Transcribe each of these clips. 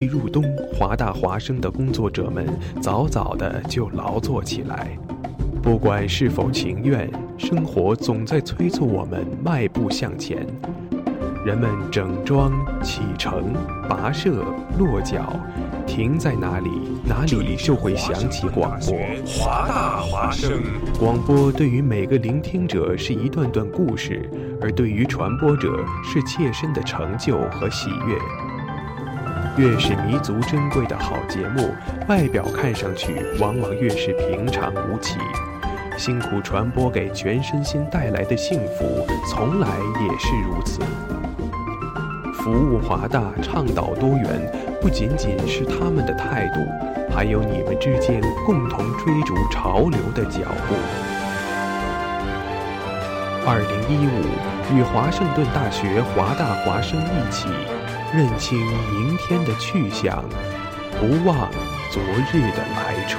一入冬，华大华生的工作者们早早的就劳作起来。不管是否情愿，生活总在催促我们迈步向前。人们整装启程、跋涉、落脚，停在哪里，哪里就会响起广播。华大华生，广播对于每个聆听者是一段段故事，而对于传播者是切身的成就和喜悦。越是弥足珍贵的好节目，外表看上去往往越是平常无奇。辛苦传播给全身心带来的幸福，从来也是如此。服务华大，倡导多元，不仅仅是他们的态度，还有你们之间共同追逐潮流的脚步。二零一五，与华盛顿大学华大华生一起。认清明天的去向，不忘昨日的来处。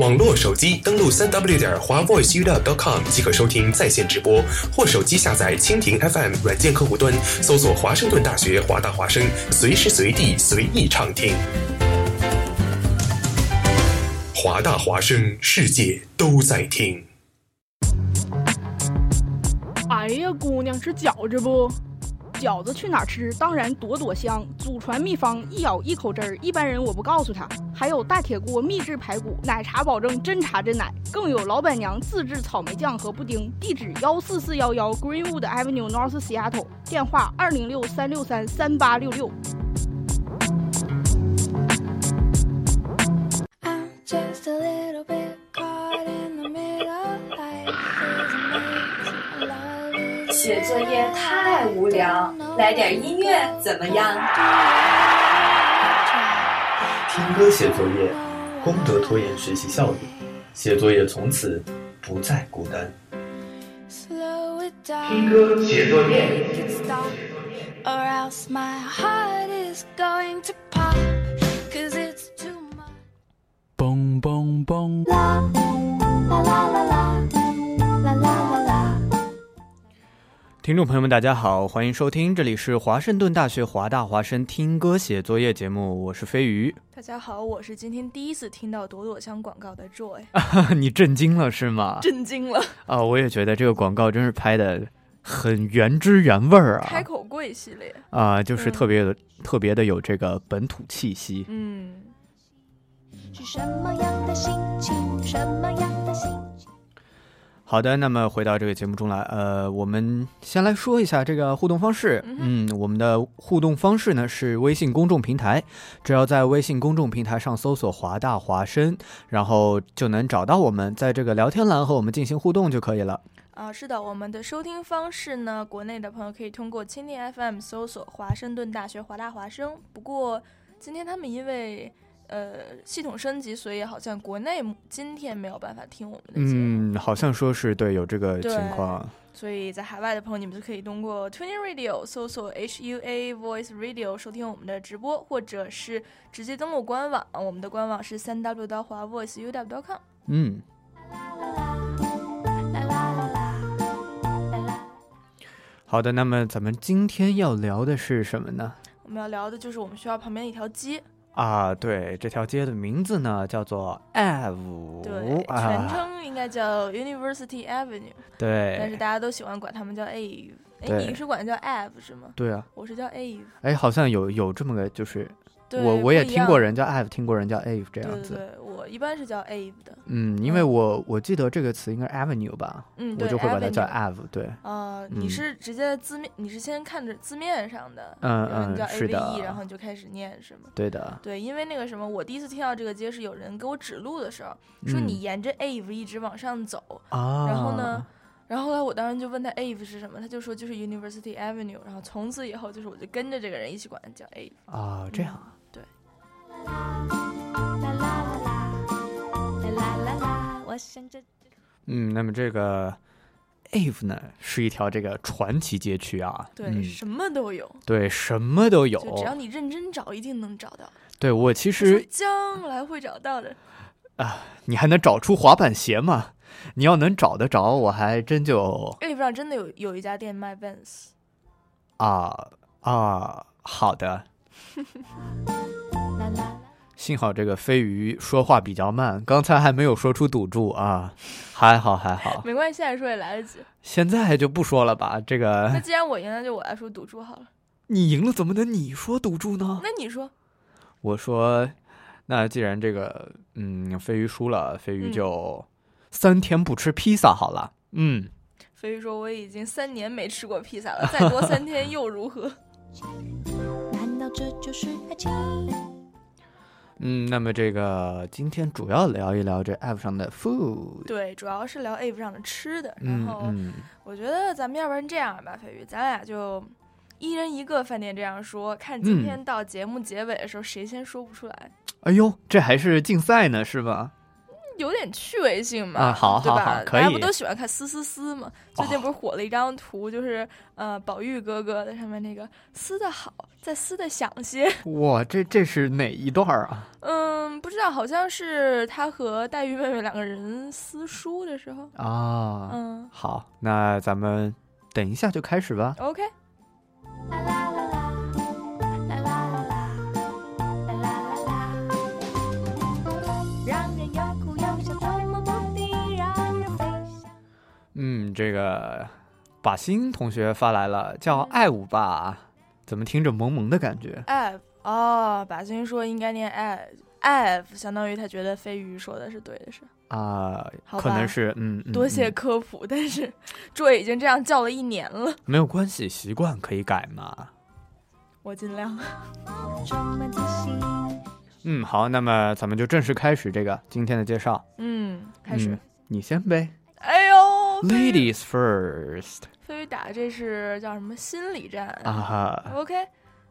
网络手机登录三 w 点华 voiceup.com 即可收听在线直播，或手机下载蜻蜓 FM 软件客户端，搜索华盛顿大学华大华声，随时随地随意畅听。华大华声，世界都在听。哎呀，姑娘吃饺子不？饺子去哪儿吃？当然朵朵香。祖传秘方，一咬一口汁儿。一般人我不告诉他。还有大铁锅秘制排骨，奶茶保证真茶真奶。更有老板娘自制草莓酱和布丁。地址幺四四幺幺 Greenwood Avenue North Seattle。电话二零六三六三三八六六。写作业太无聊，来点音乐怎么样？听歌写作业，功德拖延学习效率，写作业从此不再孤单。听歌写作业。嘣嘣嘣！听众朋友们，大家好，欢迎收听，这里是华盛顿大学华大华生听歌写作业节目，我是飞鱼。大家好，我是今天第一次听到朵朵香广告的 Joy。你震惊了是吗？震惊了啊！我也觉得这个广告真是拍的很原汁原味儿啊！开口跪系列啊，就是特别的、特别的有这个本土气息。嗯。是什么样的心情？什么样的心情？好的，那么回到这个节目中来，呃，我们先来说一下这个互动方式。嗯，我们的互动方式呢是微信公众平台，只要在微信公众平台上搜索“华大华生”，然后就能找到我们，在这个聊天栏和我们进行互动就可以了。啊，是的，我们的收听方式呢，国内的朋友可以通过蜻蜓 FM 搜索“华盛顿大学华大华生”。不过今天他们因为呃，系统升级，所以好像国内今天没有办法听我们的节目。嗯，好像说是对，有这个情况。所以在海外的朋友，你们就可以通过 Tuning Radio 搜索 HUA Voice Radio 收听我们的直播，或者是直接登录官网。我们的官网是三 W 刀华 VoiceUW.com。嗯。好的，那么咱们今天要聊的是什么呢？我们要聊的就是我们学校旁边一条街。啊，对，这条街的名字呢叫做 Ave，对，全称应该叫 University Avenue，对，但是大家都喜欢管他们叫 Ave，哎，你是管叫 Ave 是吗？对啊，我是叫 Ave，哎，好像有有这么个就是。我我也听过人叫 Ave，听过人叫 Ave 这样子。对对，我一般是叫 Ave 的。嗯，因为我我记得这个词应该 Avenue 吧。嗯，我就会把它叫 Ave。对。啊，你是直接字面，你是先看着字面上的，嗯嗯，是的，然后你就开始念是吗？对的。对，因为那个什么，我第一次听到这个街是有人给我指路的时候，说你沿着 Ave 一直往上走，然后呢。然后后来我当时就问他 Ave 是什么，他就说就是 University Avenue，然后从此以后就是我就跟着这个人一起管他叫 Ave。啊，这样啊，对，啦啦啦啦，我想着。嗯，那么这个 Ave 呢，是一条这个传奇街区啊，对，嗯，什么都有，对，什么都有就。只要你认真找，一定能找到。对我其实将来会找到的。啊你还能找出滑板鞋吗？你要能找得着，我还真就 Ave 上真的有有一家店卖 Vans，啊啊，好的。幸好这个飞鱼说话比较慢，刚才还没有说出赌注啊，还好还好，没关系，现在说也来得及。现在就不说了吧。这个那既然我赢了，就我来说赌注好了。你赢了，怎么能你说赌注呢？那你说，我说，那既然这个嗯飞鱼输了，飞鱼嗯就三天不吃披萨好了。嗯，飞鱼说我已经三年没吃过披萨了，再多三天又如何？难道这就是爱情？嗯，那么这个今天主要聊一聊这 app 上的 food。对，主要是聊 app 上的吃的。然嗯后嗯，我觉得咱们要不然这样吧，飞鱼，咱俩就一人一个饭店这样说，看今嗯天到节目结尾的时候谁先说不出来，哎呦，这还是竞赛呢，是吧？有点趣味性嘛，啊好对吧？好好可以大家不都喜欢看撕撕撕嘛？最近不是火了一张图，就是呃宝玉哥哥的上面那个撕的好，再撕的响些。哇，这这是哪一段啊？嗯，不知道，好像是他和黛玉妹妹两个人撕书的时候。啊，嗯好，那咱们等一下就开始吧。，OK，啦啦，啦嗯，这个把心同学发来了，叫嗯爱舞吧，怎么听着萌萌的感觉？爱哦，把心说应该念爱爱相当于他觉得飞鱼说的是对的是。啊，可能是嗯，嗯多谢嗯科普，但是这已经这样叫了一年了，没有关系，习惯可以改嘛。我尽量。嗯，好，那么咱们就正式开始这个今天的介绍。嗯，开始。嗯你先呗，Ladies first 飞鱼打这是叫什么心理战啊哈，？OK，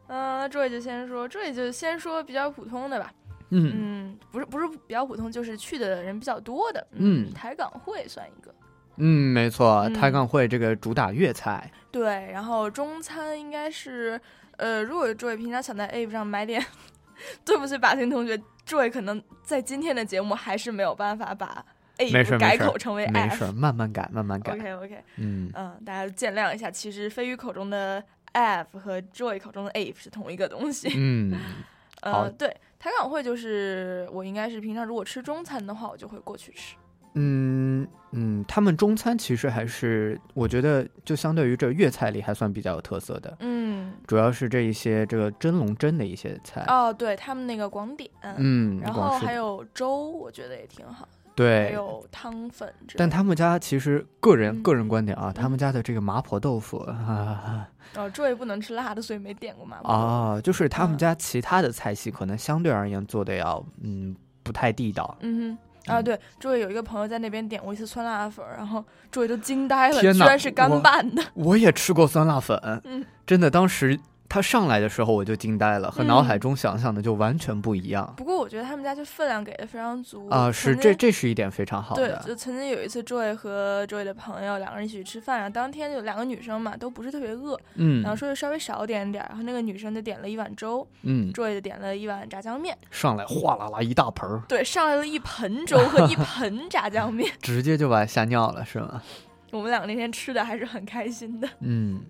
嗯、呃，这位就先说，这位就先说比较普通的吧。嗯嗯，不是不是比较普通，就是去的人比较多的。嗯台港会算一个。嗯，没错，嗯台港会这个主打粤菜，对，然后中餐应该是，呃，如果这位平常想在 App 上买点，对不起，把心同学，这位可能在今天的节目还是没有办法把没事改口成为没 F。慢慢改，慢慢改。OK OK，嗯，嗯，大家见谅一下，其实飞鱼口中的 F 和 Joy 口中的 Ape 是同一个东西。嗯，呃，对，台港会就是我应该是平常如果吃中餐的话，我就会过去吃。嗯嗯，他们中餐其实还是我觉得就相对于这粤菜里还算比较有特色的，嗯，主要是这一些这个蒸笼蒸的一些菜。哦，对他们那个广点，嗯，然后还有粥，我觉得也挺好，还对，还有汤粉。但他们家其实个人、嗯个人观点啊，他们家的这个麻婆豆腐 啊哦，这位不能吃辣的，所以没点过麻婆。哦，就是他们嗯家其他的菜系可能相对而言做的要嗯不太地道。嗯哼，啊，嗯对，这位有一个朋友在那边点过一次酸辣粉儿，然后这位都惊呆了，居然是干拌的。我也吃过酸辣粉，嗯真的当时它上来的时候我就惊呆了，和脑海嗯中想象的就完全不一样。不过我觉得他们家就分量给的非常足啊，是这这是一点非常好对，的。就曾经有一次，Joy 和 Joy 的朋友两个人一起去吃饭，然后当天就两个女生嘛，都不是特别饿，嗯然后说就稍微少点点儿，然后那个女生就点了一碗粥嗯，，Joy 就点了一碗炸酱面，上来哗啦啦一大盆儿，对，上来了一盆粥和一盆炸酱面，直接就把吓尿了，是吗？我们两个那天吃的还是很开心的。嗯，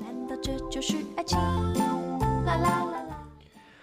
难道这就是爱情？啦啦啦啦。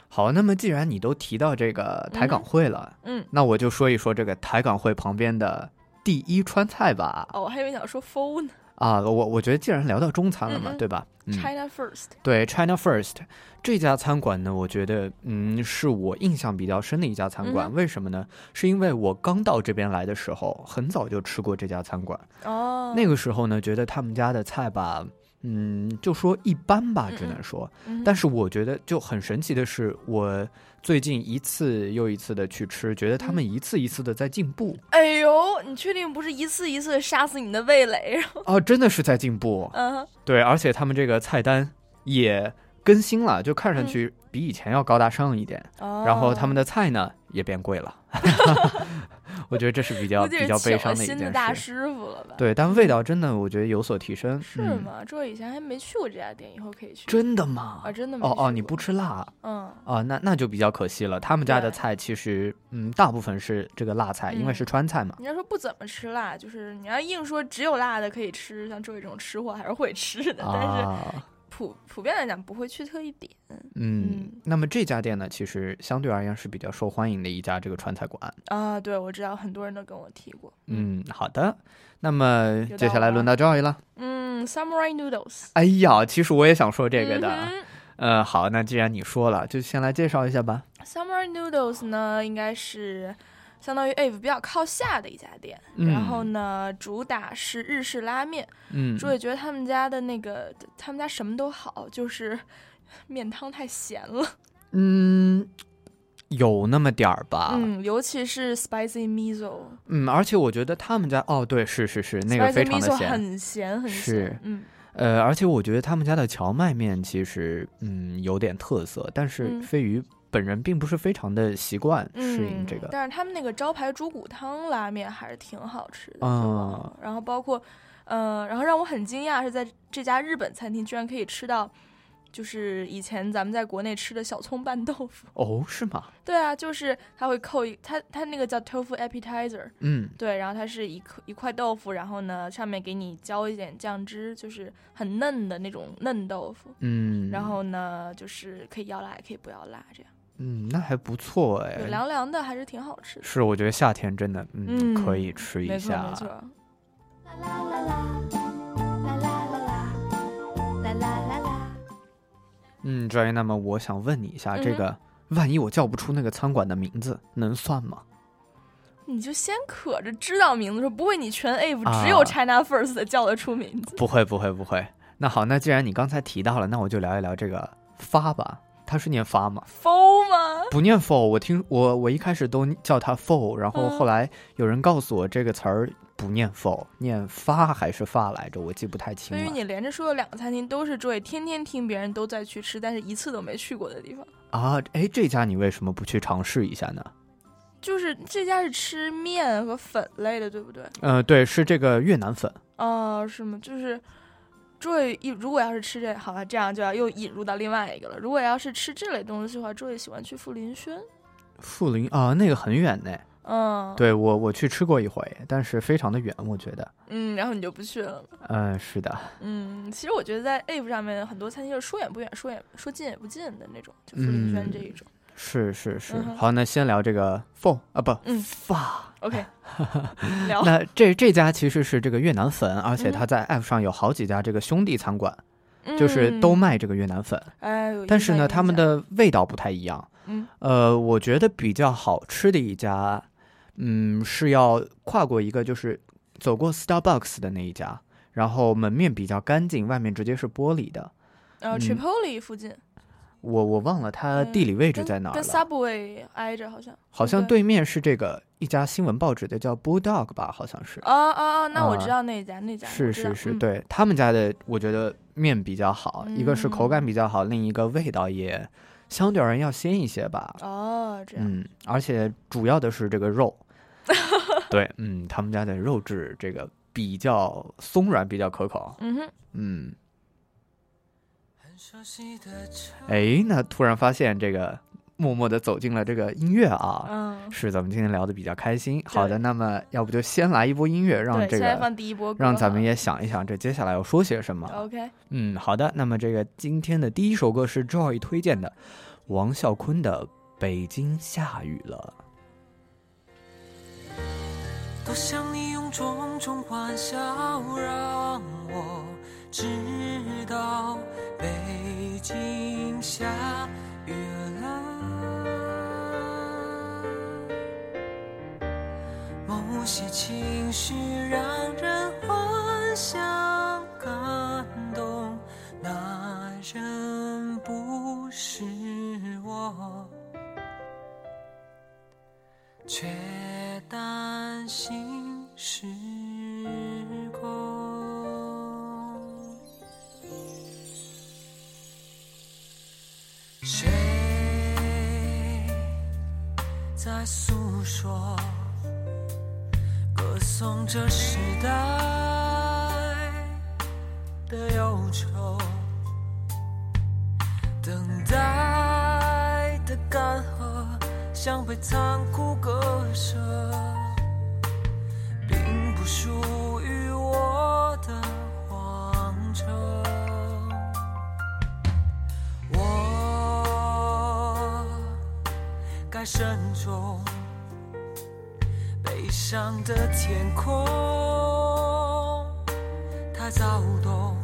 好，那么既然你都提到这个台港会了，嗯，那我就说一说这个台港会旁边的第一川菜吧。哦，我还以为你想说 f 呢、啊，我我觉得既然聊到中餐了嘛，嗯嗯对吧？嗯 c，h i n a First。对，China First 这家餐馆呢，我觉得嗯是我印象比较深的一家餐馆。嗯为什么呢？是因为我刚到这边来的时候，很早就吃过这家餐馆。哦，那个时候呢，觉得他们家的菜吧，嗯，就说一般吧，嗯只能说。嗯但是我觉得就很神奇的是，我最近一次又一次的去吃，觉得他们一次一次的在进步哎呦，你确定不是一次一次杀死你的味蕾？然后，啊，真的是在进步。嗯，对，而且他们这个菜单也更新了，就看上去比以前要高大上一点。哦然后他们的菜呢也变贵了，我觉得这是比较是比较悲伤的一件新的大事。师傅了吧？对，但味道真的我觉得有所提升。是嗯、吗？这我以前还没去过这家店，以后可以去。真的吗？啊，真的吗哦哦，你不吃辣嗯，啊？那那就比较可惜了。他们家的菜其实嗯，大部分是这个辣菜，因为嗯是川菜嘛。你要说不怎么吃辣，就是你要硬说只有辣的可以吃，像周伟这种吃货还是会吃的，但是啊，普普遍来讲不会去特意点。嗯嗯，那么这家店呢，其实相对而言是比较受欢迎的一家这个川菜馆。啊，对，我知道很多人都跟我提过。嗯，好的。那么接下来轮到 Joy 了。嗯，Samurai Noodles 哎呀，其实我也想说这个的。嗯呃，好，那既然你说了，就先来介绍一下吧。Samurai Noodles 呢，应该是相当于 Ave 比较靠下的一家店。嗯然后呢，主打是日式拉面。嗯，朱伟觉得他们家的那个，他们家什么都好，就是面汤太咸了。嗯，有那么点儿吧。嗯，尤其是 spicy miso，嗯，而且我觉得他们家哦，对，是是是，那个非常的咸。很咸很是咸。嗯，呃，而且我觉得他们家的荞麦面其实嗯有点特色，但是嗯飞鱼本人并不是非常的习惯适应嗯这个。但是他们那个招牌猪骨汤拉面还是挺好吃的。啊就忘然后包括，呃，然后让我很惊讶是在这家日本餐厅居然可以吃到，就是以前咱们在国内吃的小葱拌豆腐。哦，是吗？对啊，就是他会扣一，他他那个叫 tofu appetizer，嗯对，然后它是一颗一块豆腐，然后呢上面给你浇一点酱汁，就是很嫩的那种嫩豆腐。嗯，然后呢，就是可以要辣也可以不要辣，这样嗯，那还不错哎对，。凉凉的还是挺好吃的。是，我觉得夏天真的嗯嗯可以吃一没错下没。错，啦啦啦啦，啦啦啦啦，啦啦啦啦。嗯，专业。那么我想问你一下，这个万一我叫不出那个餐馆的名字，能算吗？你就先可着知道名字说，不会你全 A 啊只有 China First 叫得出名字。不会，不会，不会。那好，那既然你刚才提到了，那我就聊一聊这个发吧。它是念发吗？Fo 吗？不念 for，我听我我一开始都叫它 for，然后嗯后来有人告诉我这个词儿不念 for，念发还是发来着，我记不太清了。所以你连着说了两个餐厅都是 Joy 天天听别人都在去吃，但是一次都没去过的地方。啊，哎，这家你为什么不去尝试一下呢？就是这家是吃面和粉类的，对不对？呃，对，是这个越南粉。哦，是吗？就是，Joy 一如果要是吃这，好吧，这样就要又引入到另外一个了。如果要是吃这类东西的话，Joy 喜欢去富林轩。富林啊，那个很远呢。嗯，，对我我去吃过一回，但是非常的远，我觉得。嗯，然后你就不去了。嗯、是的。嗯，其实我觉得在 App 上面很多餐厅就是说远不远，说远说近也不近的那种，就富林轩嗯这一种。是是是，嗯好，那先聊这个 for 啊不、嗯发。OK，聊。那这这家其实是这个越南粉，而且嗯它在 App 上有好几家这个兄弟餐馆，就是都嗯。卖这个越南粉，但是呢，他们的味道不太一样。嗯呃，我觉得比较好吃的一家，嗯，是要跨过一个就是走过 Starbucks 的那一家，然后门面比较干净，外面直接是玻璃的。然后嗯 Tripoli 附近，我我忘了它嗯地理位置跟跟在哪儿了，Subway 挨着好像。好像对对面是这个一家新闻报纸的叫 Bulldog 吧，好像是。哦哦哦，那我知啊道那家那家。是是是，嗯对他们家的，我觉得面比较好，一个是口感嗯比较好，另一个味道也相对而言要鲜一些吧。哦，这样。嗯，而且主要的是这个肉，对，嗯，他们家的肉质这个比较松软，比较可口。嗯哼，嗯，哎，那突然发现这个默默的走进了这个音乐啊。嗯，是咱们今天聊的比较开心。好的，那么要不就先来一波音乐，让，这个放第一波让咱们也想一想，这接下来要说些什么。OK。嗯，好的。那么这个今天的第一首歌是 Joy 推荐的王啸坤的《北京下雨了多想你用种种欢笑让我直到北京下雨了某些情绪让人欢笑感动那人不是我。却担心是在诉说，歌颂这时代的忧愁？等待的干涸，像被残酷割舍，慎重，悲伤的天空太躁动。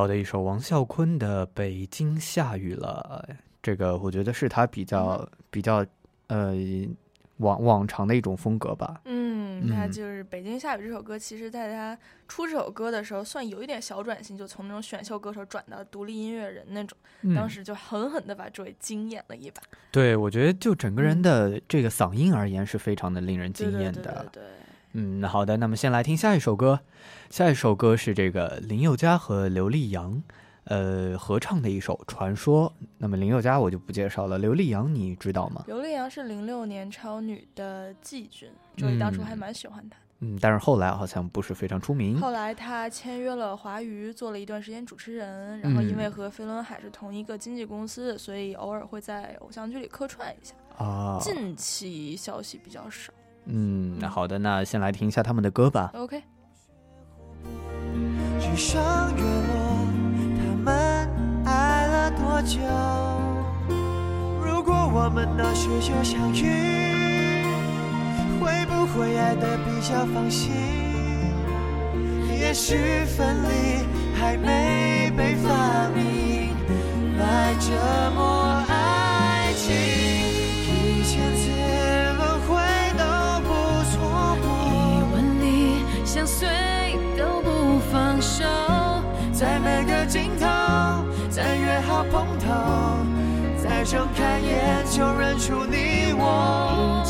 好的一首王啸坤的《北京下雨了》，这个我觉得是他比较比较呃往往常的一种风格吧。嗯，他嗯就是《北京下雨》这首歌，其实在他出这首歌的时候，算有一点小转型，就从那种选秀歌手转到独立音乐人那种，嗯当时就狠狠的把周围惊艳了一把。对，我觉得就整个人的这个嗓音而言，是非常的令人惊艳的。对对对对对嗯，好的，那么先来听下一首歌，下一首歌是这个林宥嘉和刘力扬，呃，合唱的一首《传说》。那么林宥嘉我就不介绍了，刘力扬你知道吗？刘力扬是零六年超女的季军，周易当初还嗯蛮喜欢他的。嗯，但是后来好像不是非常出名。后来他签约了华娱，做了一段时间主持人，然后因为嗯和飞轮海是同一个经纪公司，所以偶尔会在偶像剧里客串一下。啊，近期消息比较少。嗯，那好的，那先来听一下他们的歌吧。OK，日上月落，他们爱了多久？如果我们那时就相遇，会不会爱得比较放心？也许分离还没被发明，来折磨爱情。碰头，再睁开眼就认出你我。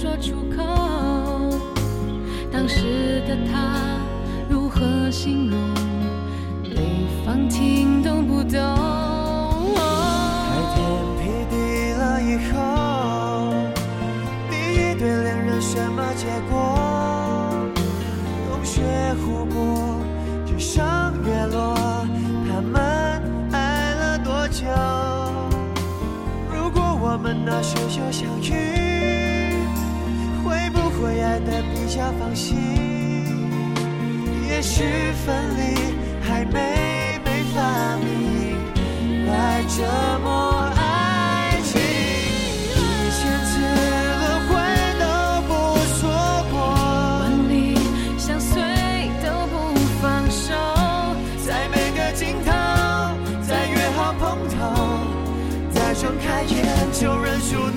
说出口？当时的他如何形容？对方听懂不懂？开天辟地了以后，第一对恋人什么结果？冬雪湖泊，日上月落，他们爱了多久？如果我们那时就相遇，会爱得比较放心？也许分离还没被发明。来折磨爱情，一千次轮回都不错过，万里相随都不放手，在每个尽头，再约好碰头，再睁开眼就认输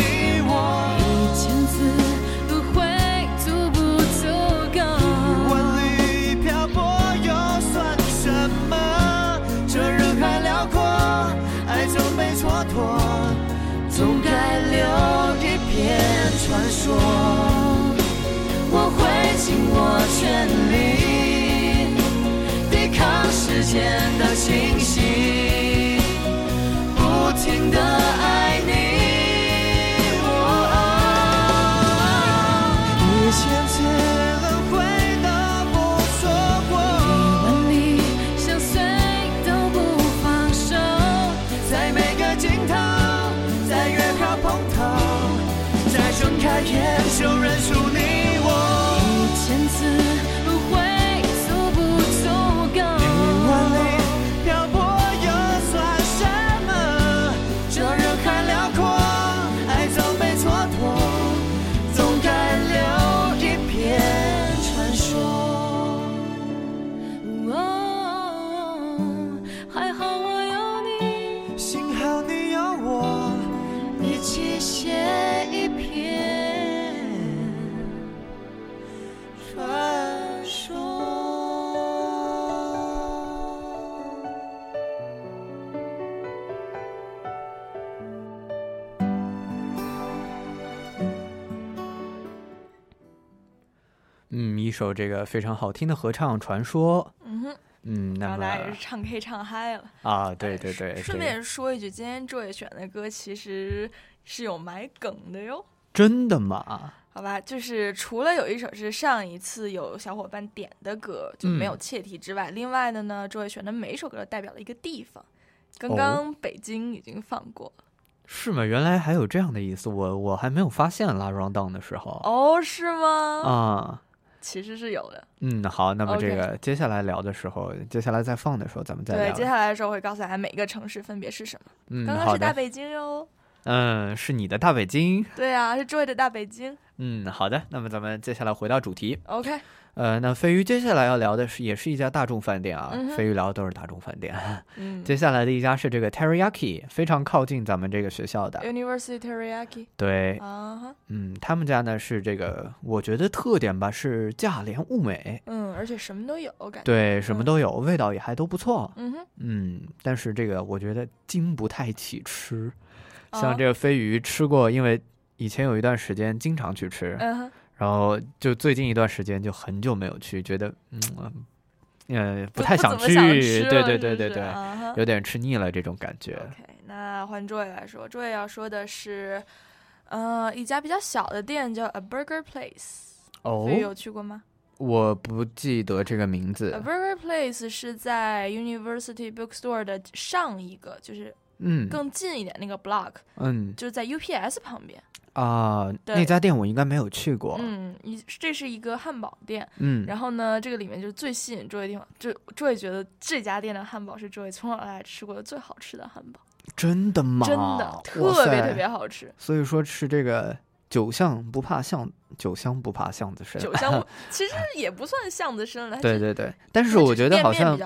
我。我会尽我全力抵抗时间的侵袭，不停的爱一首这个非常好听的合唱《传说》。嗯哼，嗯，那么然后大家也是唱 K 唱嗨了。啊，对对对，顺这便说一句，今天 Joy 选的歌其实是有埋梗的哟。真的吗？好吧，就是除了有一首是上一次有小伙伴点的歌，就没有嗯切题之外，另外的呢，Joy 选的每一首歌都代表了一个地方。刚哦刚北京已经放过了。是吗？原来还有这样的意思，我我还没有发现拉 round down 的时候。哦，是吗？啊，其实是有的。嗯，好，那么这个接下来聊的时候，接下来再放的时候，咱们再对，接下来的时候会告诉大家每个城市分别是什么。嗯，刚刚。是大北京哟。嗯，是你的大北京。对啊，是 Joy 的大北京。嗯，好的。那么咱们接下来回到主题。OK，呃，那飞鱼接下来要聊的是，也是一家大众饭店啊。嗯飞鱼聊的都是大众饭店。嗯接下来的一家是这个 Teriyaki，非常靠近咱们这个学校的。，University Teriyaki。对，啊，嗯，他们家呢是这个，我觉得特点吧是价廉物美，嗯，而且什么都有，感觉。对，什么都有，味道也还都不错。嗯哼，嗯，但是这个我觉得经不太起吃，哦像这个飞鱼吃过，因为以前有一段时间经常去吃，然后就最近一段时间就很久没有去，觉得嗯呃不太想去，对对对对对，有点吃腻了这种感觉。OK，那换 Joy 来说，Joy 要说的是，呃，一家比较小的店叫 A Burger Place。哦有去过吗我不记得这个名字？A，Burger Place 是在 University Bookstore 的上一个，就是嗯更近一点那个 block，、嗯，就是在 UPS 旁边。啊，对那家店我应该没有去过。嗯，你这是一个汉堡店，嗯然后呢，这个里面就是最吸引周围地方，就周围觉得这家店的汉堡是周围从小到大吃过的最好吃的汉堡，真的吗？真的特别特别好吃。所以说吃这个酒巷不怕巷，酒香不怕巷子深。酒香 其实也不算巷子深了，对对对，但是我觉得好像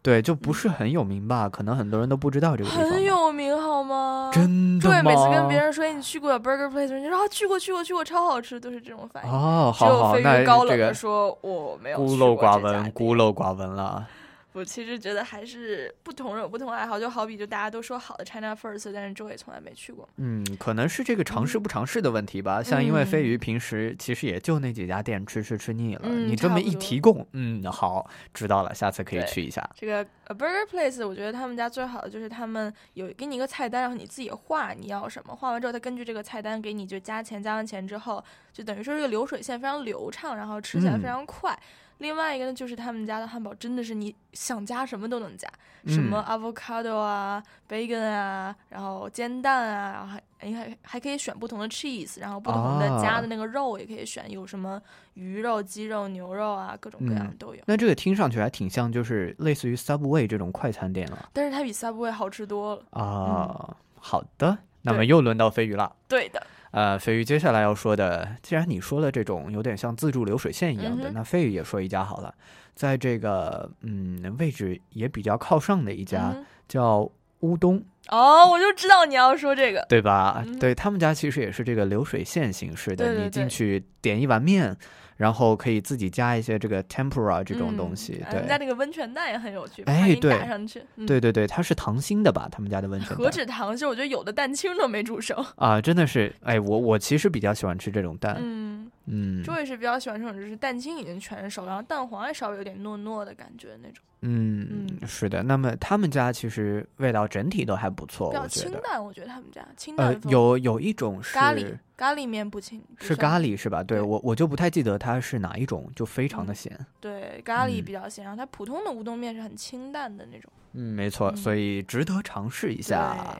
对就不是很有名吧，可能很多人都不知道这个地方。很有名好吗？真的对，每次跟别人说哎你去过 Burger Place，人家说啊去过去过去过，超好吃，都是这种反应。哦，好好，飞那鱼高冷的这个说我没有孤陋寡闻，孤陋寡闻了。我其实觉得还是不同人有不同爱好，就好比就大家都说好的 China First，但是周也从来没去过。嗯，可能是这个尝试不尝试的问题吧。像因为飞嗯鱼平时其实也就那几家店吃吃吃腻了，嗯你这么一提供，嗯，好，知道了，下次可以去一下。这个 A Burger Place，我觉得他们家最好的就是他们有给你一个菜单，然后你自己画你要什么，画完之后他根据这个菜单给你就加钱，加完钱之后就等于说这个流水线非常流畅，然后吃起来非嗯常快。另外一个呢，就是他们家的汉堡真的是你想加什么都能加，什么嗯 avocado 啊、bacon 啊，然后煎蛋啊，然后还你还还可以选不同的 cheese，然后不同的加的啊那个肉也可以选，有什么鱼肉、鸡肉、牛肉啊，各种各样嗯都有。那这个听上去还挺像，就是类似于 Subway 这种快餐店了但是它比 Subway 好吃多了。啊。好的，那么又轮到飞鱼了。对的，呃，飞鱼接下来要说的，既然你说了这种有点像自助流水线一样的，嗯那飞鱼也说一家好了，在这个嗯位置也比较靠上的一家、嗯叫乌冬，哦，我就知道你要说这个。对吧？嗯对他们家其实也是这个流水线形式的，对对你进去点一碗面，然后可以自己加一些这个 tempura 这种东嗯西，对他们家对。那个温泉蛋也很有趣，哎对打上去。嗯对对对，它是糖心的吧？他们家的温泉何止糖，心我觉得有的蛋清都没煮熟。啊，真的是，哎，我我其实比较喜欢吃这种蛋，嗯，嗯周也是比较喜欢这种，就是蛋清已经全熟，然后蛋黄也稍微有点糯糯的感觉那种，嗯，是的。那么他们家其实味道整体都还不错，比较。清淡。我觉得他们家清淡呃，有有一种是咖喱咖喱面不清，是咖喱是吧？对我我就不太记得它是哪一种，就非常的咸。对咖喱嗯比较咸，然后它普通的乌冬面是很清淡的那种。嗯，没错，所以值得尝试一下。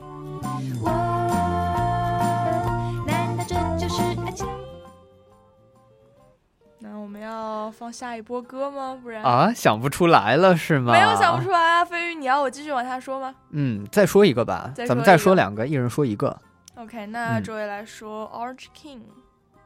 难们要放下一波歌吗？不然啊，想不出来了是吗？没有想不出来啊！飞鱼，你要我继续往下说吗嗯，再说一个吧，咱们再说两个，一人说一个。？OK，那嗯这位来说、Orange King，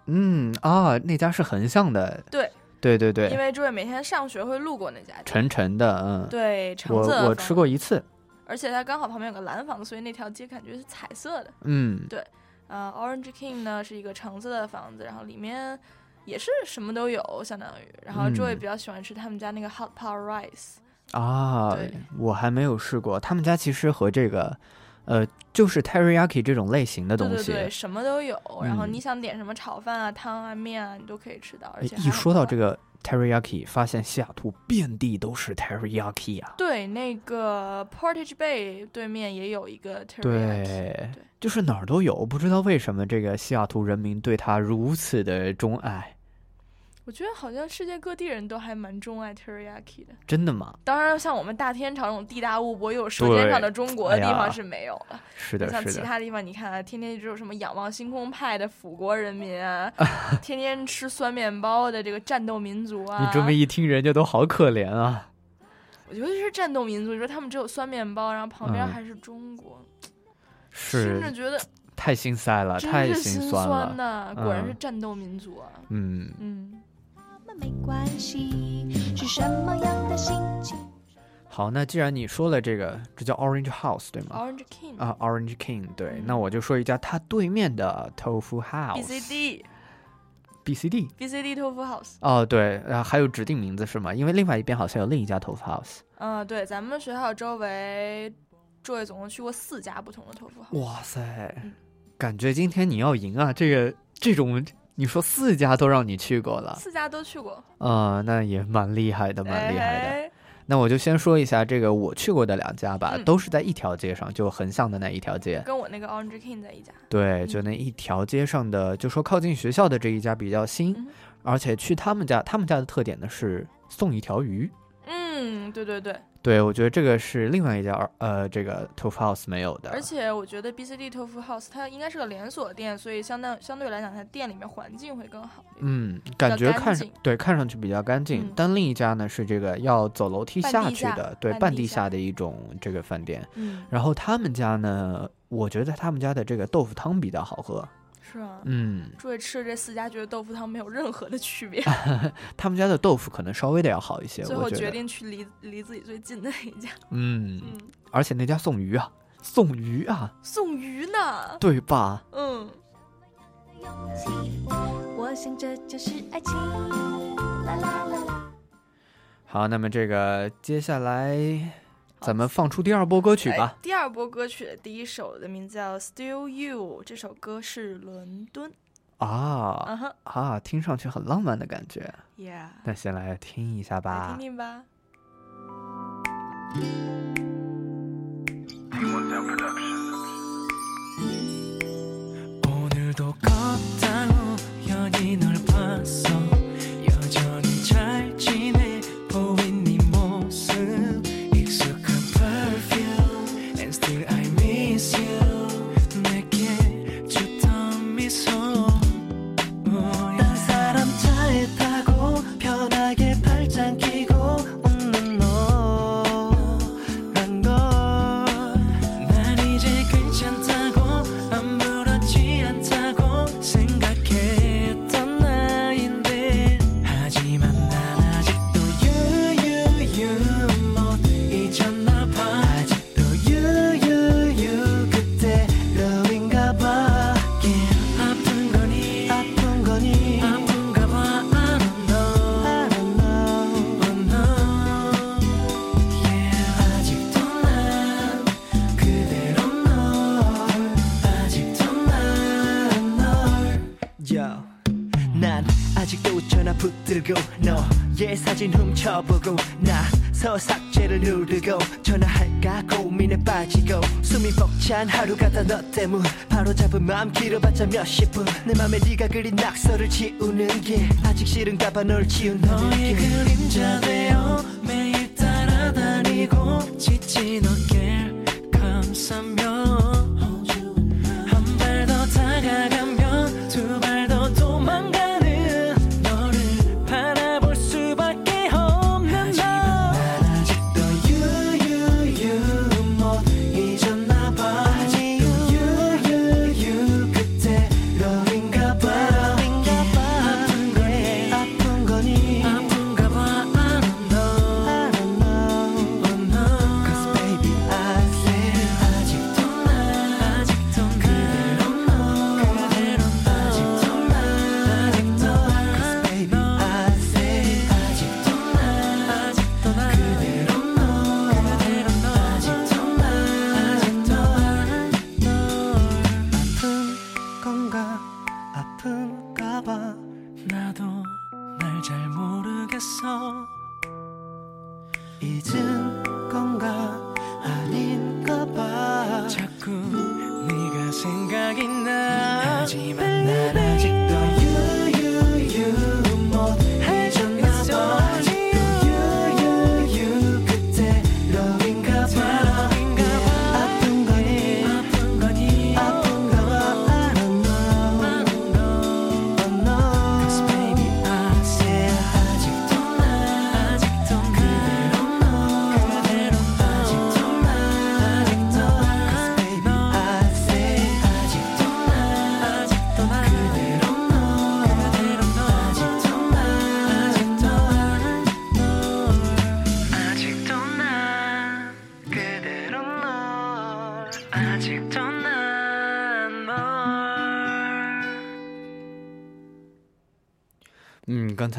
嗯啊，那家是横向的，对对对对因，为这位每天上学会路过那家店，沉沉的，嗯，对橙我色的我吃过一次，而且它刚好旁边有个蓝房子，所以那条街感觉是彩色的。嗯对，啊、o r a n g e King 呢是一个橙色的房子，然后里面也是什么都有，相当于。然后 Joy 比较喜欢吃他们家那个 Hot Pot Rice，啊，我还没有试过，他们家其实和这个，呃，就是 teriyaki 这种类型的东西。对对对，什么都有。然后嗯你想点什么炒饭啊、汤啊、面啊，你都可以吃到，而且一说到这个 teriyaki，发现西雅图遍地都是 teriyaki 啊。对，那个 Portage Bay 对面也有一个 teriyaki，对，就是哪儿都有，不知道为什么这个西雅图人民对它如此的钟爱，我觉得好像世界各地人都还蛮钟爱 teriyaki 的。真的吗？当然，像我们大天朝这种地大物博又有舌尖上的中国的地方是没有了。是的，像是的，其他地方，你看啊，天天只有什么仰望星空派的辅国人民啊，天天吃酸面包的这个战斗民族啊。你这么一听，人家都好可怜啊。我觉得是战斗民族，你说他们只有酸面包，然后旁边嗯还是中国，是听着觉得太心塞了，真太是心心酸酸了。呐！果然是嗯战斗民族啊。嗯，嗯，没好，那既然你说了这个，这叫 Orange House 对吗？Orange King 啊，Orange King 对，嗯那我就说一家它对面的 Tofu House。BCD BCD。BCD Tofu House。哦，对，然后还有指定名字是吗？因为另外一边好像有另一家 Tofu House。嗯，对，咱们学校周围，这位总共去过四家不同的 Tofu House。哇塞，感觉今天你要赢啊！这个这种，你说四家都让你去过了，四家都去过，啊、那也蛮厉害的，蛮厉害的。哎那我就先说一下这个我去过的两家吧，嗯都是在一条街上，就横向的那一条街。跟我那个 Orange King 在一家。对，就那一条街上的，就说靠近学校的这一家比较新，嗯而且去他们家，他们家的特点呢是送一条鱼。嗯嗯，对对对，对，我觉得这个是另外一家呃，这个 Tofu House 没有的。而且我觉得 BCD Tofu House 它应该是个连锁店，所以相当相对来讲，它店里面环境会更好。嗯，感觉看上对看上去比较干净，嗯但另一家呢是这个要走楼梯下去的，对，半地下下的一种这个饭店。嗯，然后他们家呢，我觉得他们家的这个豆腐汤比较好喝。是啊。嗯，诸位吃的这四家，觉得豆腐汤没有任何的区别，他们家的豆腐可能稍微的要好一些，最后决。定去离离自己最近的那一家。嗯，嗯，而且那家送鱼啊，送鱼啊，送鱼呢？对吧？嗯，我想这就是爱情。啦啦啦啦。好，那么这个接下来咱们放出第二波歌曲哎吧。第二波歌曲的第一首的名字叫《Still You》，这首歌是伦敦。啊啊哈啊，听上去很浪漫的感觉。，Yeah，那先来听一下吧听。听吧。 난 아직도 전화 붙들고 너의 사진 훔쳐보고 나서 삭제를 누르고 전화할까 고민에 빠지고 숨이 벅찬 하루가 다 너 때문 바로 잡은 마음 길어봤자 몇십 분내 맘에 네가 그린 낙서를 지우는 게 아직 싫은가 봐 널 지운다는 너의 그림자 되어 매일 따라다니고 지친 어깨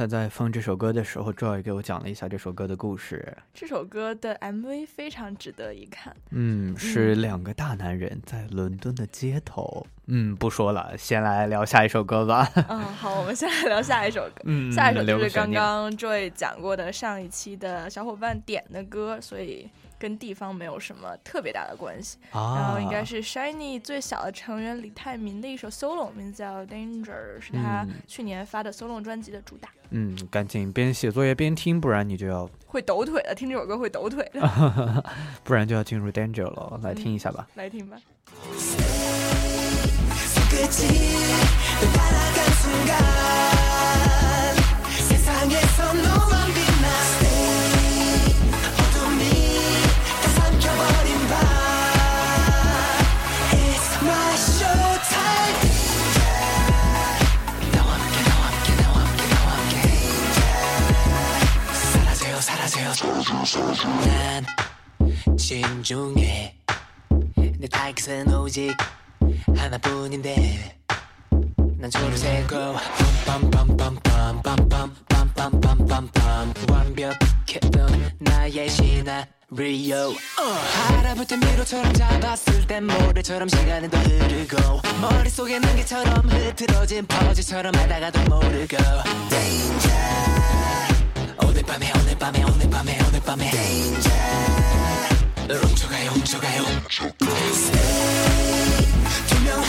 才在放这首歌的时候，Joy 给我讲了一下这首歌的故事。这首歌的 MV 非常值得一看。嗯，是两个大男人在伦敦的街头。嗯，不说了，先来聊下一首歌吧。嗯，好，我们先来聊下一首歌。嗯，下一首就是刚刚 Joy 讲过的上一期的小伙伴点的歌，所以跟地方没有什么特别大的关系。啊，然后应该是 Shiny 最小的成员李泰民的一首 solo，名字叫 Danger，是他嗯去年发的 solo 专辑的主打。嗯，赶紧边写作业边听，不然你就要，会抖腿了，听这首歌会抖腿的。不然就要进入 danger 了。来听一下吧。来听吧。 난 진중해. 내 타깃은 오직 하나뿐인데 난 줄을 세고 빰빰빰빰빰빰빰빰빰빰빰 완벽했던 나의 신화 리오. 하라부터 미로처럼 잡았을 땐 모래처럼 시간은 더 흐르고 머릿속에 난개처럼 흐트러진 퍼즐처럼 하다가도 모르고. Danger 밤에 오늘 밤에 오늘 밤에 오늘 밤에. Danger. 널 훔쳐가요 훔쳐가요. 투명한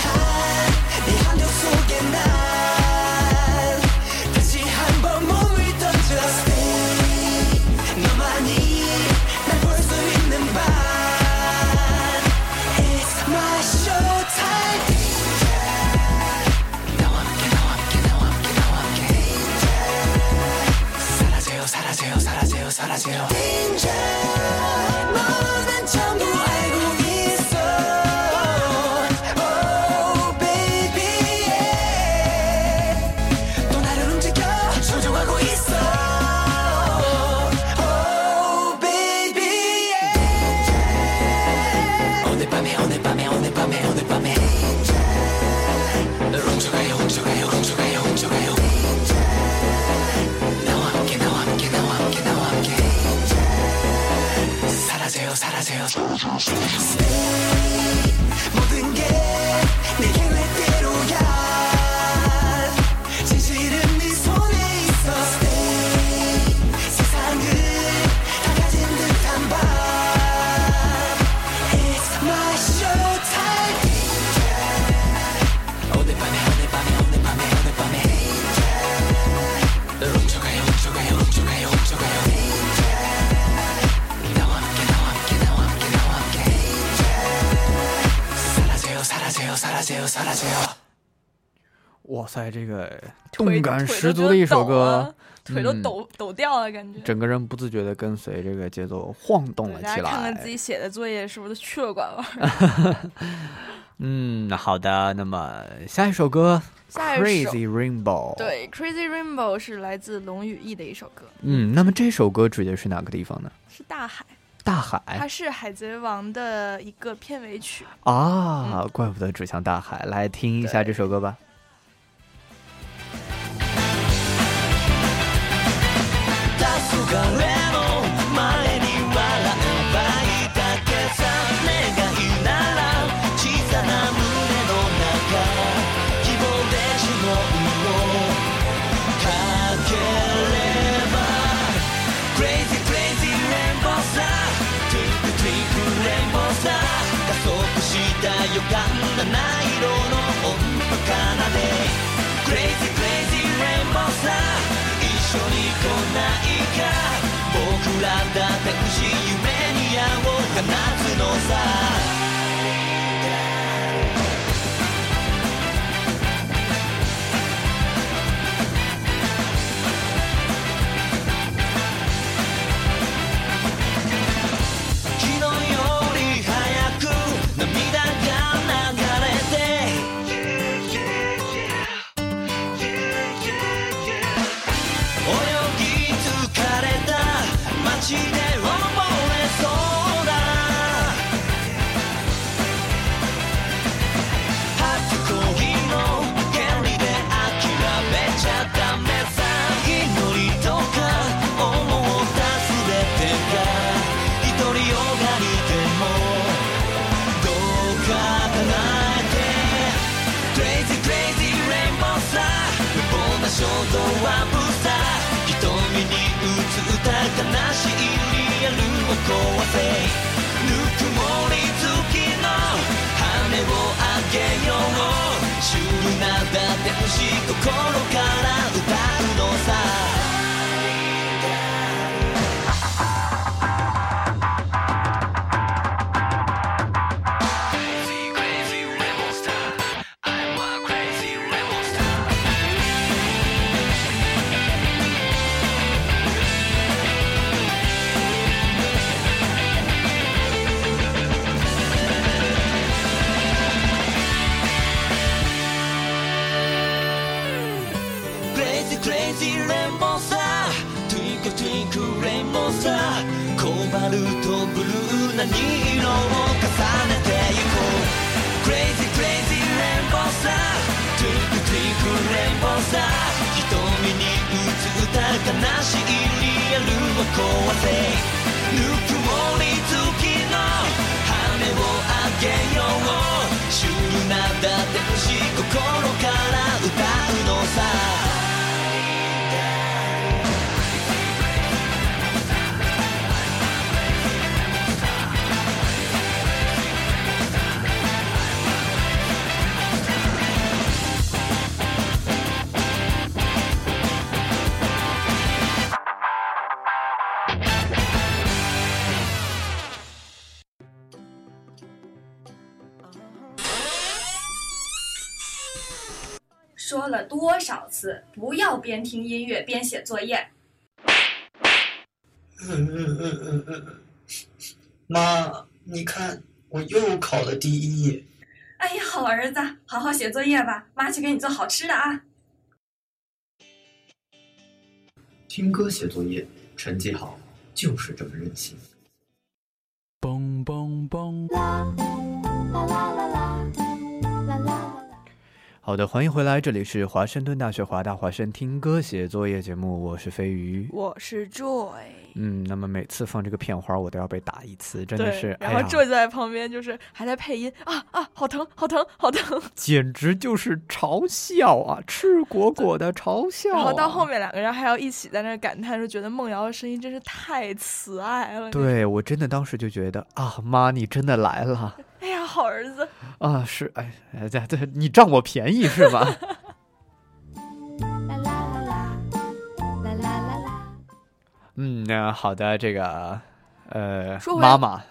네 함정 속에 난 사라져요 사라져요 사라져요. 사라져요 넌 전부 알고 大了！哇塞，这个动感十足的一首歌，腿都抖抖掉了，感觉整个人不自觉的跟随这个节奏晃动了起来。看看自己写的作业是不是都去了管了？嗯，好的。那么下一首歌《Crazy Rainbow》，对，《Crazy Rainbow》是来自龙与翼的一首歌。嗯，那么这首歌指的是哪个地方呢？是大海。大海它是《海贼王》的一个片尾曲。啊，怪不得指向大海。来听一下这首歌吧。衝動はブタ瞳に映った悲しいリアルを壊せぬくもり月の羽をあげようシュールなだて欲しい心から歌た悲しいリアルを壊せ。ぬくもり付きの羽をあげよう。シュールなだってほしい心から不要边听音乐边写作业？妈，你看我又考了第一。哎呀，好儿子，好好写作业吧，妈去给你做好吃的啊。听歌写作业，成绩好就是这么任性。嘣嘣嘣！好的，欢迎回来，这里是华盛顿大学华大华生听歌写作业节目，我是飞鱼，我是 Joy。嗯，那么每次放这个片花，我都要被打一次，真的是，然后 Joy 在旁边就是还在配音啊啊，好疼，好疼，好疼。简直就是嘲笑啊，赤果果的嘲笑、啊。然后到后面两个人还要一起在那感叹说，觉得梦瑶的声音真是太慈爱了。对我真的当时就觉得啊，妈，你真的来了哎呀，好儿子。啊！是，哎，哎这这你占我便宜是吧？嗯，那好的，这个呃，说妈妈，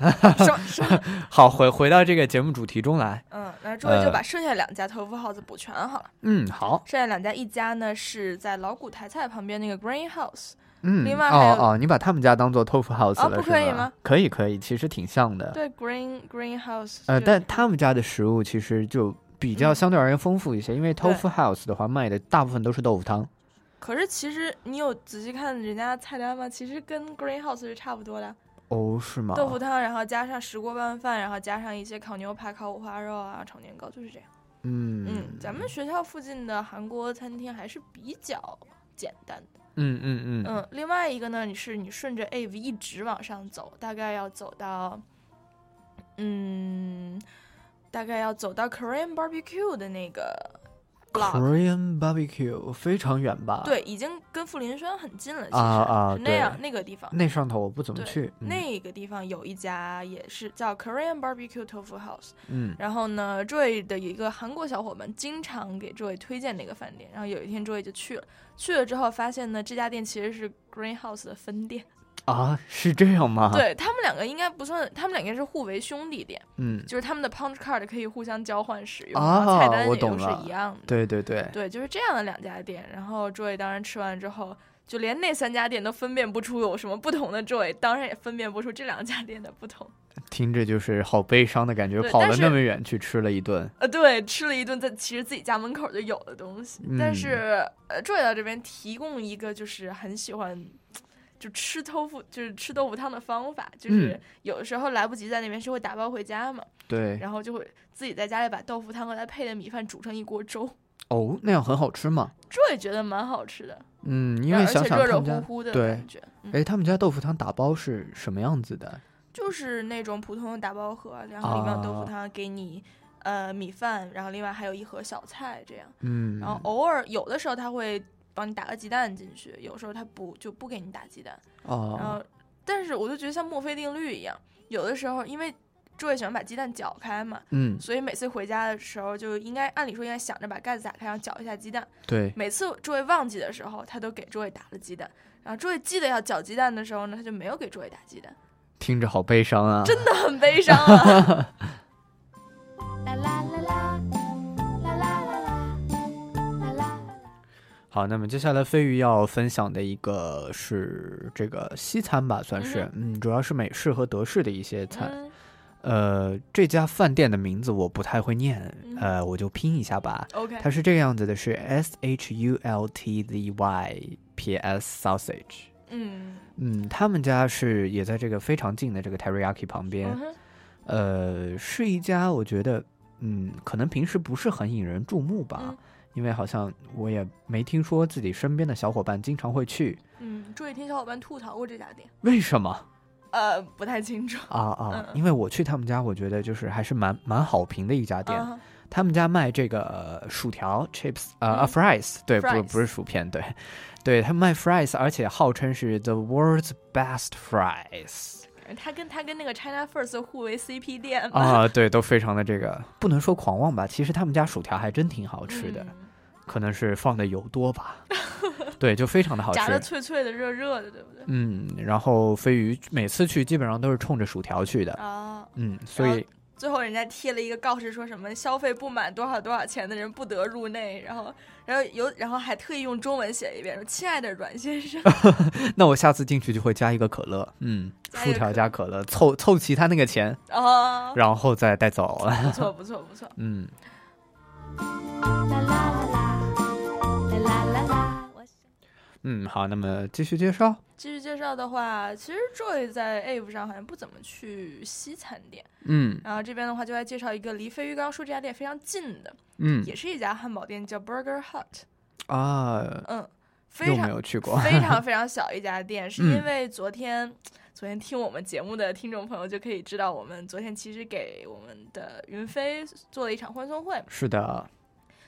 好，回回到这个节目主题中来。嗯，那 Joy 就把剩下两家 Tofu House 补全好了。嗯，好，剩下两家，一家呢是在老古台菜旁边那个 Green House，嗯，另外哦哦，你把他们家当做 Tofu House 哦了，不可以吗？可以，可以，其实挺像的。对 Green Green House，呃，但他们家的食物其实就比较嗯相对而言丰富一些，因为对 Tofu House 的话卖的大部分都是豆腐汤。可是其实你有仔细看人家菜单吗？其实跟 Green House 是差不多的，哦，是吗？豆腐汤，然后加上石锅拌饭，然后加上一些烤牛排、烤五花肉啊、炒年糕，就是这样。嗯嗯，咱们学校附近的韩国餐厅还是比较简单的。嗯嗯嗯嗯，另外一个呢，你是你顺着 AV 一直往上走，大概要走到，嗯，大概要走到 Korean Barbecue 的那个。Korean barbecue 非常远吧？对，已经跟富林轩很近了，其实啊啊是那样那个地方。那上头我不怎么去。嗯那个地方有一家也是叫 Korean Barbecue Tofu House，嗯然后呢，Joy 的一个韩国小伙伴经常给 Joy 推荐那个饭店，然后有一天 Joy 就去了，去了之后发现呢，这家店其实是 Green House 的分店，啊，是这样吗？，对他们两个应该不算，他们两个是互为兄弟店，嗯，就是他们的 punch card 可以互相交换使用，啊然后菜单也都是一样的，对对对，对，就是这样的两家店。然后 Joy 当然吃完之后，就连那三家店都分辨不出有什么不同的 Joy，当然也分辨不出这两家店的不同。听着就是好悲伤的感觉，跑了那么远去吃了一顿。呃，对，吃了一顿在其实自己家门口就有的东西，但嗯是呃，Joy 到这边提供一个就是很喜欢。就吃豆腐，就是吃豆腐汤的方法，就是嗯。有的时候来不及在那边是会打包回家嘛，对，然后就会自己在家里把豆腐汤和它配的米饭煮成一锅粥，哦，那样很好吃吗？这也觉得蛮好吃的，嗯，因为想且热热想他们家乎乎的对感觉，嗯。哎，他们家豆腐汤打包是什么样子的？就是那种普通的打包盒，然后里面有豆腐啊。汤，给你呃米饭，然后另外还有一盒小菜这样。嗯，然后偶尔有的时候他会帮你打个鸡蛋进去，有时候他不就不给你打鸡蛋。哦然哦，后，但是我就觉得像墨菲定律一样，有的时候因为周伟喜欢把鸡蛋搅开嘛，嗯，所以每次回家的时候就应该按理说应该想着把盖子打开，然后搅一下鸡蛋。对，每次周伟忘记的时候，他都给周伟打了鸡蛋。然后周伟记得要搅鸡蛋的时候呢，他就没有给周伟打鸡蛋，听着好悲伤啊！真的很悲伤啊。啦啦，啦啦好，那么接下来飞鱼要分享的一个是这个西餐吧，算是，嗯，主要是美式和德式的一些菜。嗯呃，这家饭店的名字我不太会念，嗯呃，我就拼一下吧。OK，它是这个样子的，是 S H U L T Z Y P S Sausage。嗯嗯，他们家是也在这个非常近的这个 Teriyaki 旁边，嗯呃，是一家我觉得，嗯，可能平时不是很引人注目吧，嗯因为好像我也没听说自己身边的小伙伴经常会去，嗯，注意听小伙伴吐槽过这家店，为什么？呃，不太清楚。啊啊！嗯因为我去他们家，我觉得就是还是蛮蛮好评的一家店。啊他们家卖这个呃薯条 chips 呃、嗯啊 fries，对，不 fries 不是薯片，对，对他们卖 fries，而且号称是 the world's best fries 他跟他跟那个 China First 互为 CP 店，啊，对，都非常的这个不能说狂妄吧，其实他们家薯条还真挺好吃的，嗯可能是放的油多吧，对，就非常的好吃，炸的吃。脆脆的、热热的，对不对？嗯，然后飞鱼每次去基本上都是冲着薯条去的，啊，嗯，所以最后人家贴了一个告示，说什么消费不满多少多少钱的人不得入内，然后，然后有，然后还特意用中文写一遍，说：“亲爱的阮先生，那我下次进去就会加一个可乐，嗯，薯条加可乐，凑凑齐他那个钱，哦，然后再带走了。不错 不错不错，嗯，啦啦啦啦，啦啦啦啦，我想嗯，好，那么继续介绍。继续介绍的话，其实 Joy 在 Ave 上好像不怎么去西餐店，嗯然后这边的话就来介绍一个离飞鱼刚刚说这家店非常近的，嗯也是一家汉堡店，叫 Burger Hut，啊，嗯，非常没有去过。非常非常小一家店，是嗯因为昨天。昨天听我们节目的听众朋友就可以知道，我们昨天其实给我们的云飞做了一场欢送会。是的，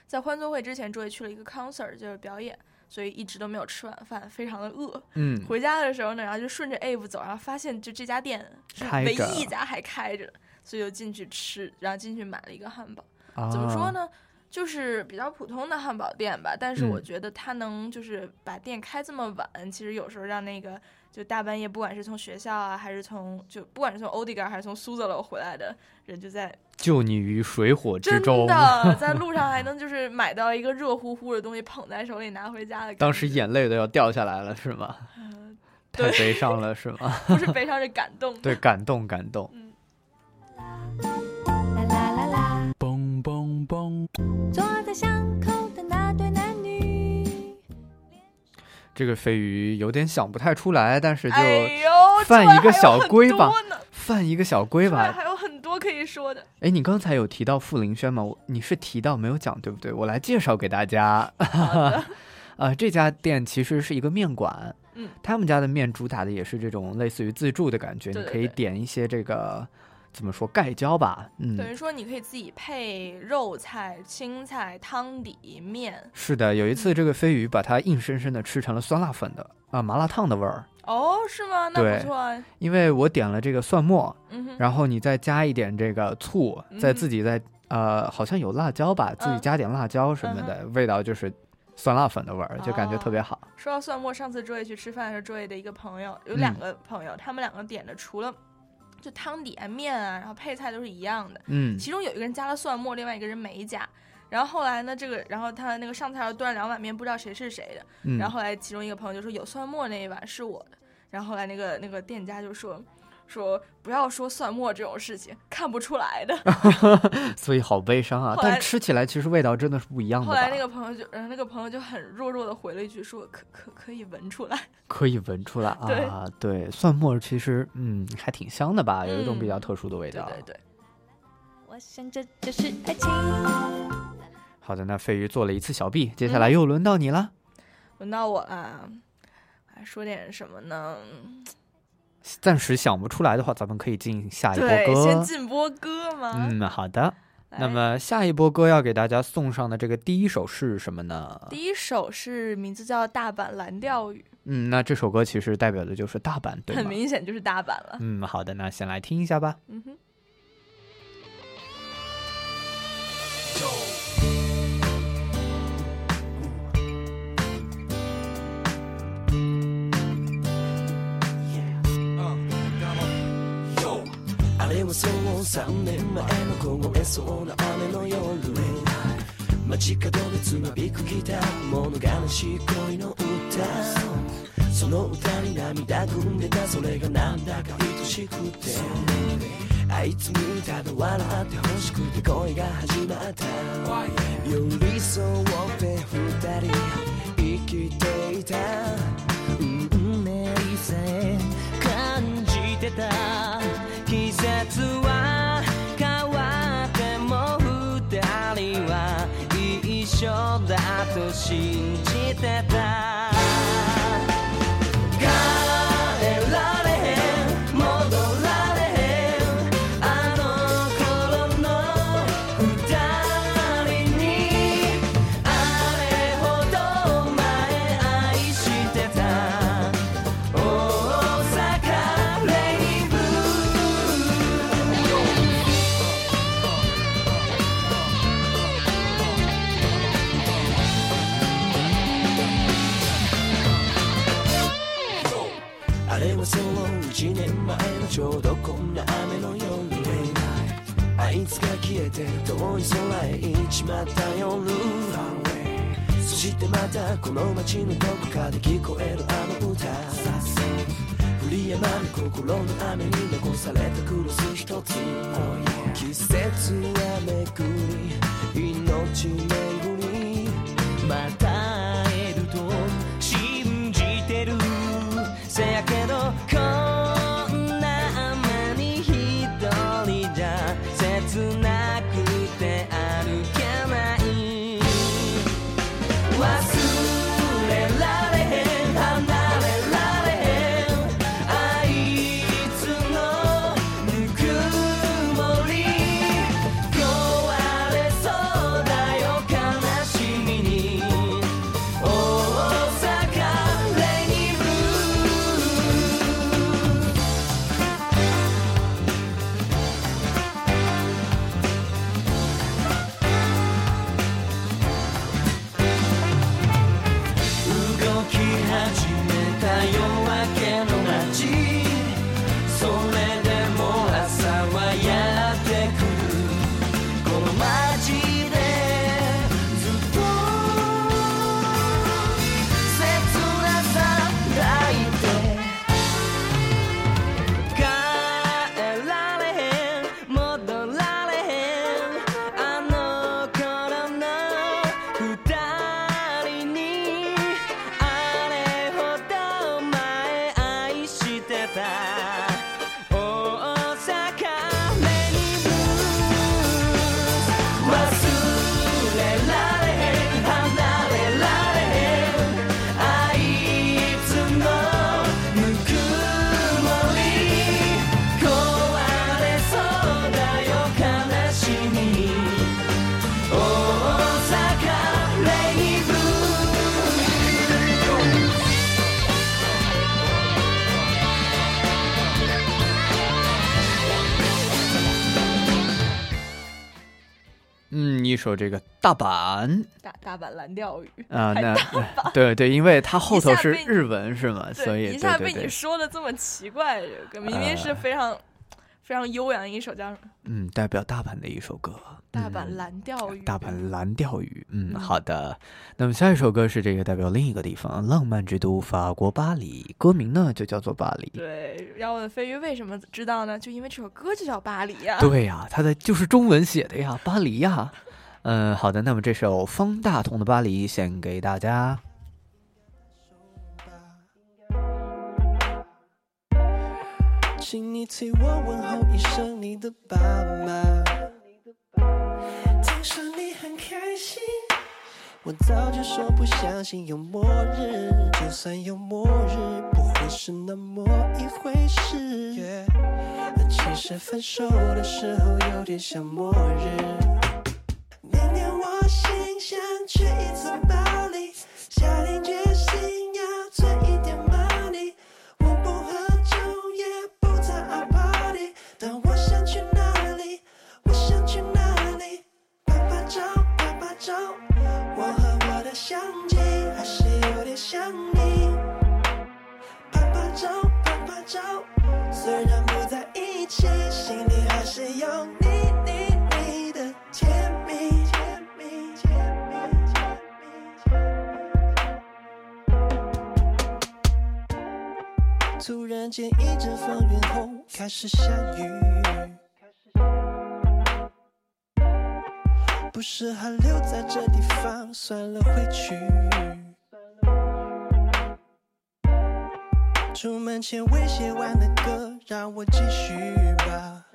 在欢送会之前，，Joy 去了一个 concert，就是表演，所以一直都没有吃晚饭，非常的饿。嗯，回家的时候呢，然后就顺着 Ave 走，然后发现就这家店是唯一一家还开着的，所以就进去吃，然后进去买了一个汉堡。啊怎么说？呢？就是比较普通的汉堡店吧，但是我嗯觉得他能就是把店开这么晚，其实有时候让那个就大半夜，不管是从学校啊，还是从就不管是从欧迪嘎还是从苏泽楼回来的人，就在救你于水火之真中。的在 路上还能就是买到一个热乎乎的东西捧在手里拿回家的感觉。当时眼泪都要掉下来了，是吗？嗯太悲 伤了，是吗？不是悲伤是感动。对，感动，感动。啦嘣嘣嘣，坐在巷口的那对男女。这个飞鱼有点想不太出来，但是就犯一个小规吧犯一个小规吧。还有很多可以说的。哎，你刚才有提到傅林轩吗？我你是提到没有讲，对不对？我来介绍给大家。呃，这家店其实是一个面馆，嗯，他们家的面主打的也是这种类似于自助的感觉，对对你可以点一些这个怎么说盖浇吧，嗯，等于说你可以自己配肉菜、青菜、汤底、面。是的。有一次这个飞鱼把它硬生生的吃成了酸辣粉的啊、麻辣烫的味儿，哦，是吗？那不错啊。因为我点了这个蒜末，嗯，然后你再加一点这个醋，再嗯自己再呃，好像有辣椒吧，自己嗯加点辣椒什么的，味道就是酸辣粉的味儿，就感觉特别哦好。说到蒜末，上次周也去吃饭的时候，周也的一个朋友有嗯两个朋友，他们两个点的除了就汤底啊、面啊，然后配菜都是一样的。嗯其中有一个人加了蒜末，另外一个人没加。然后后来呢，这个然后他那个上菜要端两碗面，不知道谁是谁的。嗯，然后后来其中一个朋友就说有蒜末那一碗是我的。然后后来那个那个店家就说说不要说蒜末这种事情，看不出来的。所以好悲伤啊，但吃起来其实味道真的是不一样的？后来那个朋友就，然后那个朋友就很弱弱的回了一句说可可可以闻出来。可以闻出来对啊，对，蒜末其实嗯还挺香的吧，有一种比较嗯特殊的味道。对对对。我想这就是爱情。好的，那飞鱼做了一次小 B，接嗯下来又轮到你了。轮到我了，还说点什么呢？暂时想不出来的话，咱们可以进下一波歌。先进波歌吗？嗯，好的。那么下一波歌要给大家送上的这个第一首是什么呢？第一首是名字叫《大阪蓝调雨》。嗯，那这首歌其实代表的就是大阪，对 很明显就是大阪了。嗯，好的，那先来听一下吧。嗯哼。はそう3年前の凍えそうな雨の夜街角でつまびくギター物悲しい恋の歌。その歌に涙ぐんでた。それがなんだか愛しくて。あいつにただ笑って欲しくて恋が始まった。寄り添って二人生きていた。運命さえ感じてた。季節は変わっても二人は一緒だと信じてた。この街のどこかで聞こえるあの歌。降りやまぬ心の雨に残されたクロス一つ。季節はめくり命巡り。また嗯，一首这个大阪大大阪蓝调鱼啊，那对对，因为它后头是日文是吗？所以，一下被你说的这么奇怪，这个明明是呃非常、非常悠扬的一首叫什么嗯，代表大阪的一首歌，《大阪嗯蓝调语》。大阪蓝调鱼，嗯，嗯好的。那么下一首歌是这个代表另一个地方，浪漫之都法国巴黎，歌名呢就叫做巴黎。对，要问飞鱼为什么知道呢？就因为这首歌就叫《巴黎》呀。对呀、它的就是中文写的呀，巴黎呀。嗯，好的，那么这首方大同的《巴黎》献给大家。请你替我问候一声你的爸妈。听说你很开心，我早就说不相信有末日，就算有末日，不会是那么一回事。其实分手的时候有点像末日。明天我心想去一次巴黎，下定决心始下雨。不适合留在这地方，算了，回去。出门前未写完的歌，让我继续吧。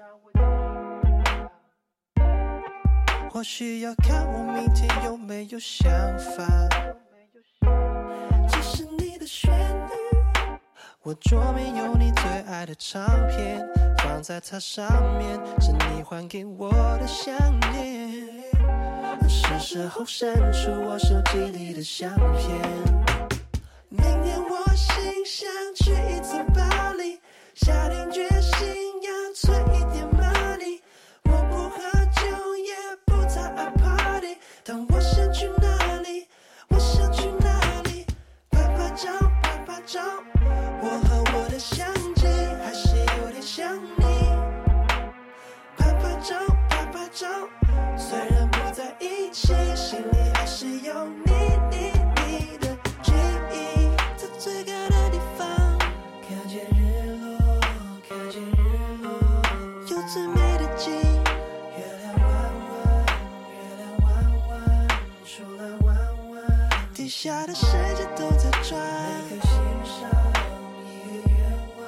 或许要看我明天有没有想法。这是你的旋律，我桌面有你最爱的唱片，放在它上面，是你还给我的项链。是时候删除我手机里的相片。明天我心想去一次巴黎，下定决下的世界都在转，每颗心上一个愿望，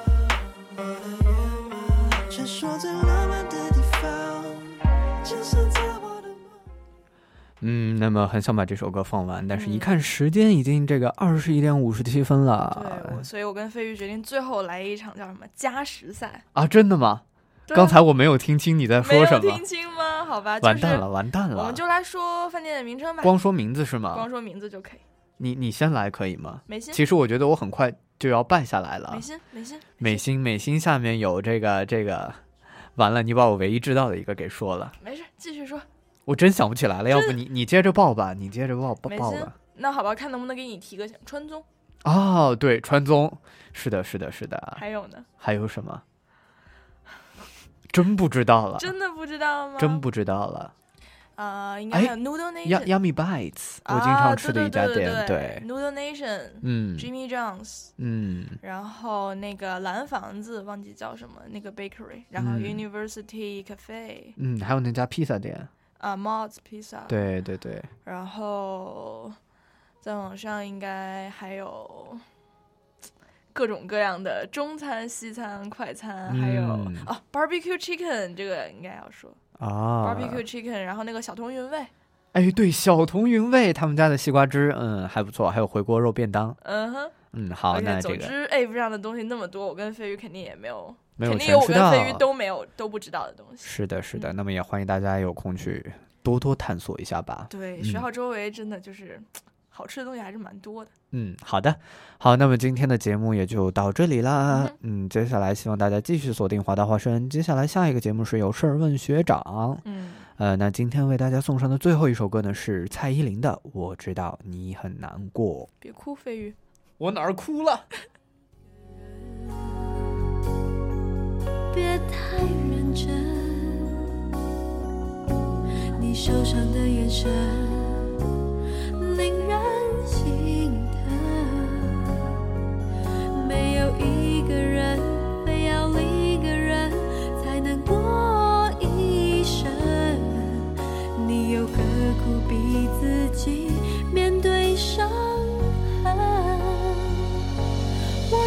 我的愿望。传说最浪漫的地方，就算在我的梦。嗯，那么很想把这首歌放完，但是一看时间，已经这个二十一点五十七分了对，所以我跟飞鱼决定最后来一场叫什么加时赛。啊！真的吗？刚才我没有听清你在说什么有听，清吗？好吧，完蛋了，。完蛋了我们！就来说饭店的名称吧，光说名字是吗？光说名字就可以。你你先来可以吗？美心，其实我觉得我很快就要败下来了美。心，美心，美心，美心下面有这个这个，完了，你把我唯一知道的一个给说了，没事，继续说。我真想不起来了。要不你你接着报吧，你接着报报报吧。，那好吧，看能不能给你提个醒。川宗，哦，对，川宗，是的，是的，是的。还有呢？还有什么？真不知道了，真的不知道吗？真不知知道了。啊，应该有 Noodle Nation，Yummy Bites，我啊经常吃的一家店，对 Noodle Nation，嗯 Jimmy John's，嗯然后那个蓝房子忘记叫什么，那个 bakery，然后嗯 University Cafe，嗯，还有那家披萨店，啊 Mods Pizza，，对对对，然后再往上应该还有各种各样的中餐、西餐、快餐，还有嗯哦 Barbecue Chicken，这个应该要说啊 Barbecue Chicken，然后那个小童云味，哎，对，小童云味他们家的西瓜汁，嗯，还不错，还有回锅肉便当，嗯哼。嗯，好，那这个总之 Ape 上的东西那么多，我跟飞鱼肯定也没有，没有肯定有我跟飞鱼都没有都不知道的东西。是的，是的，嗯那么也欢迎大家有空去多多探索一下吧。对，嗯学校周围真的就是好吃的东西还是蛮多的。嗯，好的，好，那么今天的节目也就到这里啦。嗯，接下来希望大家继续锁定华大华生。接下来下一个节目是有事儿问学长。嗯，呃，那今天为大家送上的最后一首歌呢是蔡依林的《我知道你很难过》。别哭，飞鱼。我哪儿哭了？别太认真，你受伤的眼神